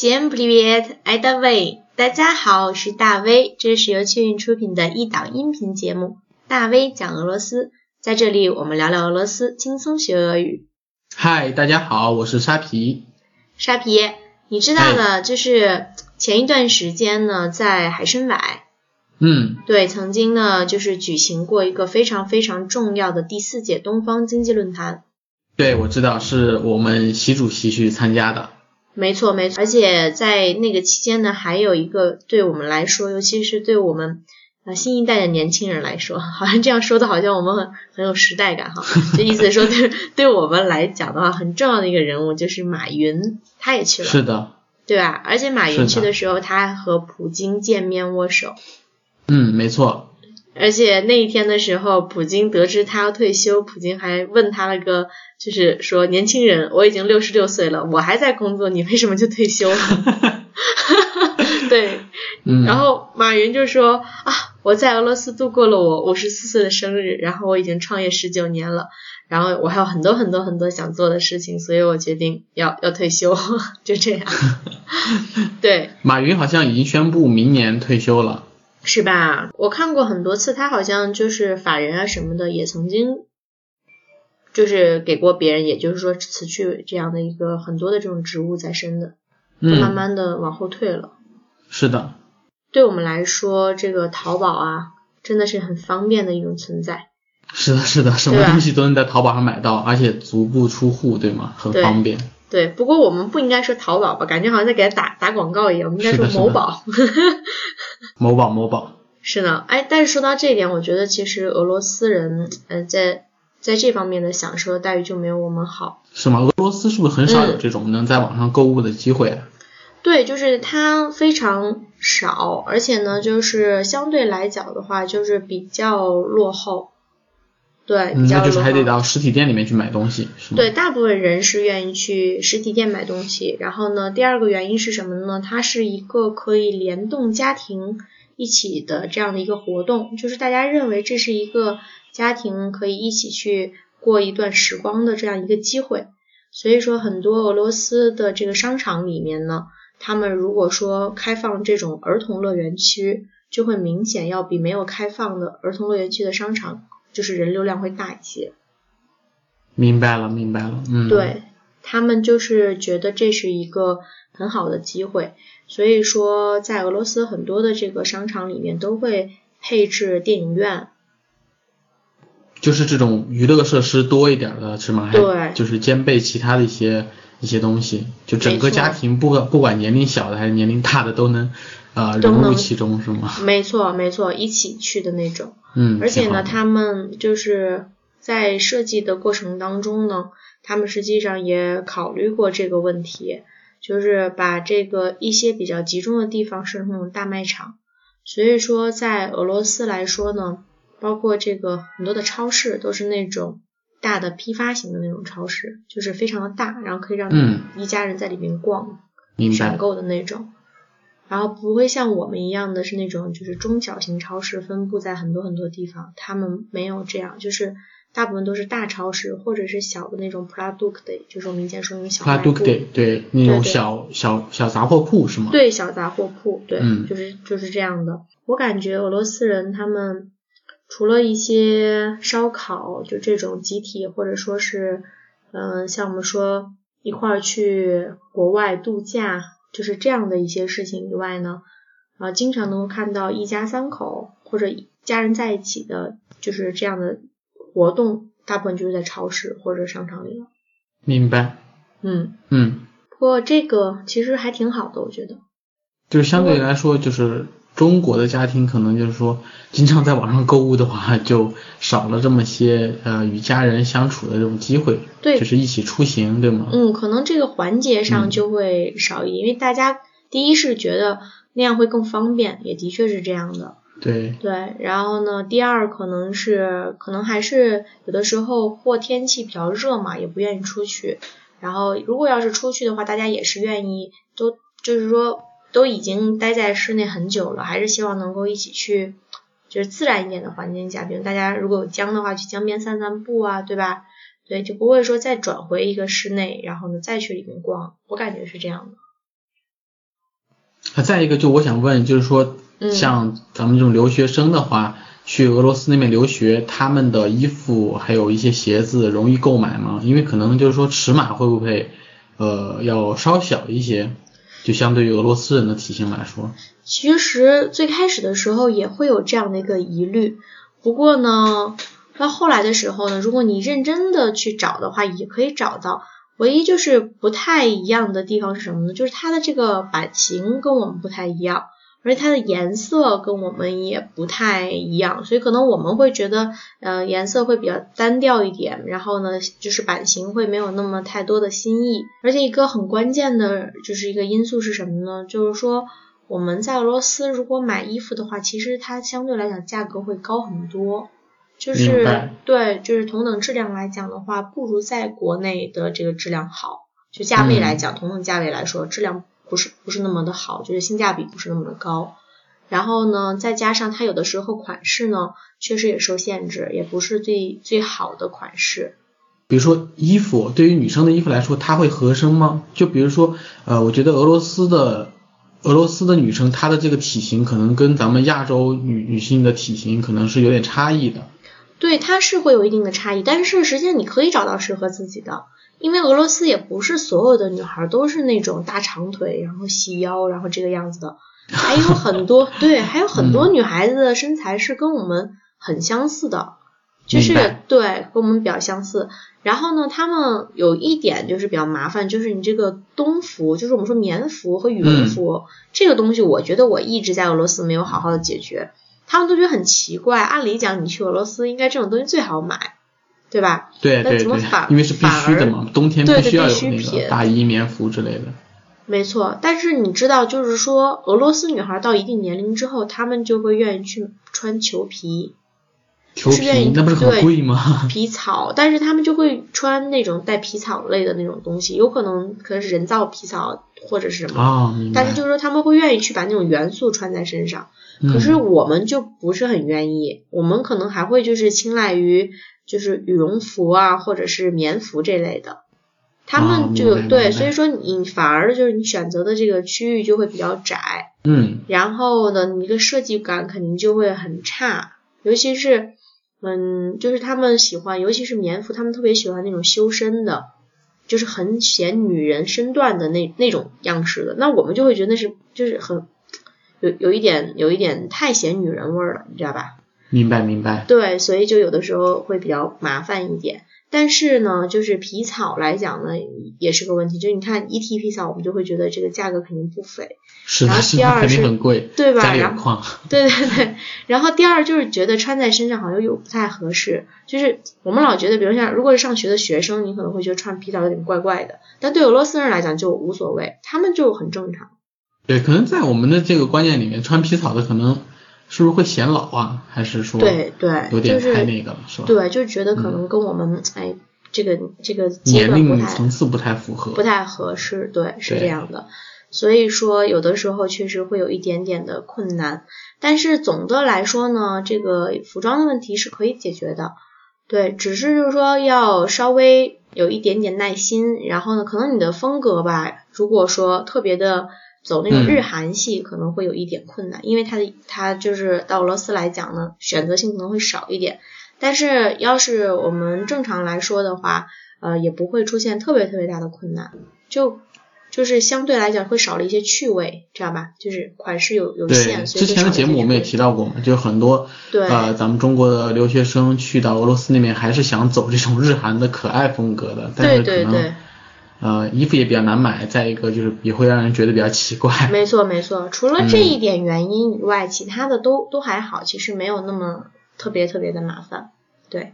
Всем привет, это Вэй。大家好，我是大威，这是由趣运出品的一档音频节目《大威讲俄罗斯》。在这里，我们聊聊俄罗斯，轻松学俄语。嗨，大家好，我是沙皮。沙皮，你知道的，就是前一段时间呢，在海参崴，嗯，对，曾经呢，就是举行过一个非常非常重要的第四届东方经济论坛。对，我知道，是我们习主席去参加的。 没错，没错，而且在那个期间呢，还有一个对我们来说，尤其是对我们啊新一代的年轻人来说，好像这样说的好像我们很很有时代感哈。就意思说，对 对我们来讲的话，很重要的一个人物就是马云，他也去了，是的，对吧？而且马云去的时候，他还和普京见面握手。嗯，没错。而且那一天的时候，普京得知他要退休，普京还问他了个，就是说年轻人，我已经六十六岁了，我还在工作，你为什么就退休了？对，然后马云就说啊，我在俄罗斯度过了我五十四岁的生日，然后我已经创业十九年了，然后我还有很多很多很多想做的事情，所以我决定要要退休，就这样。对，马云好像已经宣布明年退休了。是吧？我看过很多次，他好像就是法人啊什么的，也曾经就是给过别人，也就是说辞去这样的一个很多的这种职务在身的，慢慢的往后退了。是的。对我们来说，这个淘宝啊，真的是很方便的一种存在。是的，是的，什么东西都能在淘宝上买到，而且足不出户，对吗？很方便。对，不过我们不应该说淘宝吧，感觉好像在给他打打广告一样，我们应该说 某宝。某宝，某宝。是呢，哎，但是说到这一点，我觉得其实俄罗斯人，呃，在在这方面的享受待遇就没有我们好。是吗？俄罗斯是不是很少有这种能在网上购物的机会？对，就是它非常少，而且呢，就是相对来讲的话，就是比较落后。对，那就是还得到实体店里面去买东西，是吗？对，大部分人是愿意去实体店买东西。然后呢，第二个原因是什么呢？它是一个可以联动家庭一起的这样的一个活动，就是大家认为这是一个家庭可以一起去过一段时光的这样一个机会。所以说，很多俄罗斯的这个商场里面呢，他们如果说开放这种儿童乐园区，就会明显要比没有开放的儿童乐园区的商场。就是人流量会大一些，明白了，明白了，嗯，对他们就是觉得这是一个很好的机会，所以说在俄罗斯很多的这个商场里面都会配置电影院，就是这种娱乐设施多一点的是吗？对，就是兼备其他的一些一些东西，就整个家庭不管不管年龄小的还是年龄大的都能啊融入其中是吗？没错没错，一起去的那种。嗯，而且呢，他们就是在设计的过程当中呢，他们实际上也考虑过这个问题，就是把这个一些比较集中的地方设成那种大卖场。所以说，在俄罗斯来说呢，包括这个很多的超市都是那种大的批发型的那种超市，就是非常的大，然后可以让一家人在里面逛、选购的那种。然后不会像我们一样的是那种就是中小型超市分布在很多很多地方，他们没有这样，就是大部分都是大超市或者是小的那种 product，就是我们以前说那种小卖部，对，那种小小小杂货铺是吗？对，小杂货铺，对，嗯，就是就是这样的。我感觉俄罗斯人他们除了一些烧烤，就这种集体或者说是，嗯，像我们说一块儿去国外度假。就是这样的一些事情以外呢，啊，经常能够看到一家三口或者家人在一起的，就是这样的活动，大部分就是在超市或者商场里了。明白。嗯嗯。不过这个其实还挺好的，我觉得。就是相对来说，就是中国的家庭可能就是说，经常在网上购物的话，就少了这么些呃与家人相处的这种机会。对。就是一起出行，对吗？嗯，可能这个环节上就会少一点，因为大家第一是觉得那样会更方便，也的确是这样的。对。对，然后呢，第二可能是可能还是有的时候或天气比较热嘛，也不愿意出去。然后如果要是出去的话，大家也是愿意都就是说。都已经待在室内很久了，还是希望能够一起去，就是自然一点的环境下，比如大家如果有江的话，去江边散散步啊，对吧？对，就不会说再转回一个室内，然后呢再去里面逛，我感觉是这样的。啊，再一个就我想问，就是说，像咱们这种留学生的话，去俄罗斯那边留学，他们的衣服还有一些鞋子容易购买吗？因为可能就是说尺码会不会呃要稍小一些，就相对于俄罗斯人的体型来说。其实最开始的时候也会有这样的一个疑虑，不过呢，到后来的时候呢，如果你认真的去找的话，也可以找到。唯一就是不太一样的地方是什么呢？就是它的这个版型跟我们不太一样，而且它的颜色跟我们也不太一样，所以可能我们会觉得，呃，颜色会比较单调一点，然后呢，就是版型会没有那么太多的新意。而且一个很关键的就是一个因素是什么呢？就是说我们在俄罗斯如果买衣服的话，其实它相对来讲价格会高很多。就是对，就是同等质量来讲的话，不如在国内的这个质量好。就价位来讲，同等价位来说，质量不是不是那么的好，就是性价比不是那么的高。然后呢，再加上它有的时候款式呢，确实也受限制，也不是最最好的款式。比如说衣服，对于女生的衣服来说，它会合身吗？就比如说，呃，我觉得俄罗斯的俄罗斯的女生，她的这个体型可能跟咱们亚洲女女性的体型可能是有点差异的。对，它是会有一定的差异，但是实际上你可以找到适合自己的，因为俄罗斯也不是所有的女孩都是那种大长腿，然后细腰，然后这个样子的，还有很多，对，还有很多女孩子的身材是跟我们很相似的，就是对，跟我们比较相似。然后呢，他们有一点就是比较麻烦，就是你这个冬服，就是我们说棉服和羽绒服这个东西，我觉得我一直在俄罗斯没有好好的解决。他们都觉得很奇怪，按理讲你去俄罗斯应该这种东西最好买，对吧？对对对，因为是必须的嘛，冬天必须要有那个大衣、棉服之类的。没错，但是你知道，就是说俄罗斯女孩到一定年龄之后，她们就会愿意去穿裘皮。裘皮那不是很贵吗？皮草，但是她们就会穿那种带皮草类的那种东西，有可能可能是人造皮草或者是什么。啊，但是就是说他们会愿意去把那种元素穿在身上。可是我们就不是很愿意，我们可能还会就是青睐于就是羽绒服啊，或者是棉服这类的，他们就对，所以说你反而就是你选择的这个区域就会比较窄，嗯，然后呢，你的设计感肯定就会很差，尤其是嗯，就是他们喜欢，尤其是棉服，他们特别喜欢那种修身的，就是很显女人身段的那那种样式的，那我们就会觉得那是就是很。有有一点有一点太显女人味了，你知道吧？明白明白。对，所以就有的时候会比较麻烦一点。但是呢，就是皮草来讲呢，也是个问题。就是你看一提皮草，我们就会觉得这个价格肯定不菲。是的，是的，肯定很贵，对吧？然后，对对对。然后第二就是觉得穿在身上好像又不太合适。就是我们老觉得，比如像如果是上学的学生，你可能会觉得穿皮草有点怪怪的。但对俄罗斯人来讲就无所谓，他们就很正常。对，可能在我们的这个观念里面，穿皮草的可能是不是会显老啊？还是说对对，有点太那个了，是吧？对，就觉得可能跟我们哎这个这个年龄层次不太符合，不太合适。对，是这样的。所以说，有的时候确实会有一点点的困难。但是总的来说呢，这个服装的问题是可以解决的。对，只是就是说要稍微有一点点耐心。然后呢，可能你的风格吧，如果说特别的。走那种日韩系可能会有一点困难，因为它的它就是到俄罗斯来讲呢，选择性可能会少一点。但是要是我们正常来说的话，呃，也不会出现特别特别大的困难，就就是相对来讲会少了一些趣味，知道吧？就是款式有有限。之前的节目我们也提到过嘛，就很多对呃咱们中国的留学生去到俄罗斯那边，还是想走这种日韩的可爱风格的，但是可能。呃，衣服也比较难买，再一个就是也会让人觉得比较奇怪。没错没错，除了这一点原因以外，其他的都都还好，其实没有那么特别特别的麻烦。对，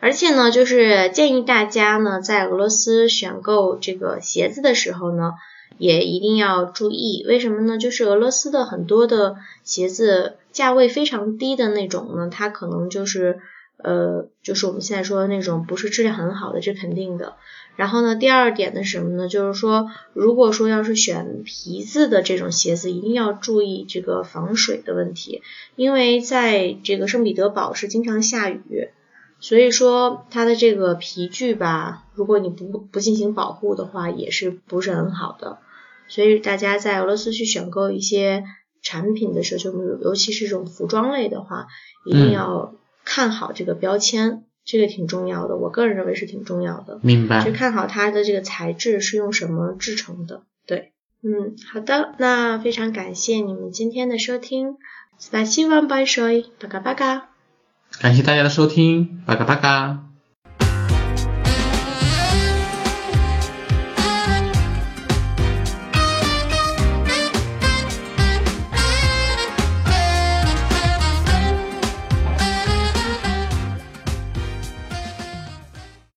而且呢，就是建议大家呢，在俄罗斯选购这个鞋子的时候呢，也一定要注意，为什么呢？就是俄罗斯的很多的鞋子价位非常低的那种呢，它可能就是呃，就是我们现在说的那种不是质量很好的，这肯定的。然后呢，第二点的什么呢？就是说，如果说要是选皮子的这种鞋子，一定要注意这个防水的问题，因为在这个圣彼得堡是经常下雨，所以说它的这个皮具吧，如果你不不进行保护的话，也是不是很好的。所以大家在俄罗斯去选购一些产品的时候，就尤其是这种服装类的话，一定要看好这个标签，这个挺重要的，我个人认为是挺重要的。明白。就看好它的这个材质是用什么制成的。对，嗯，好的，那非常感谢你们今天的收听，撒希万拜烧，巴嘎巴嘎。感谢大家的收听，巴嘎巴嘎。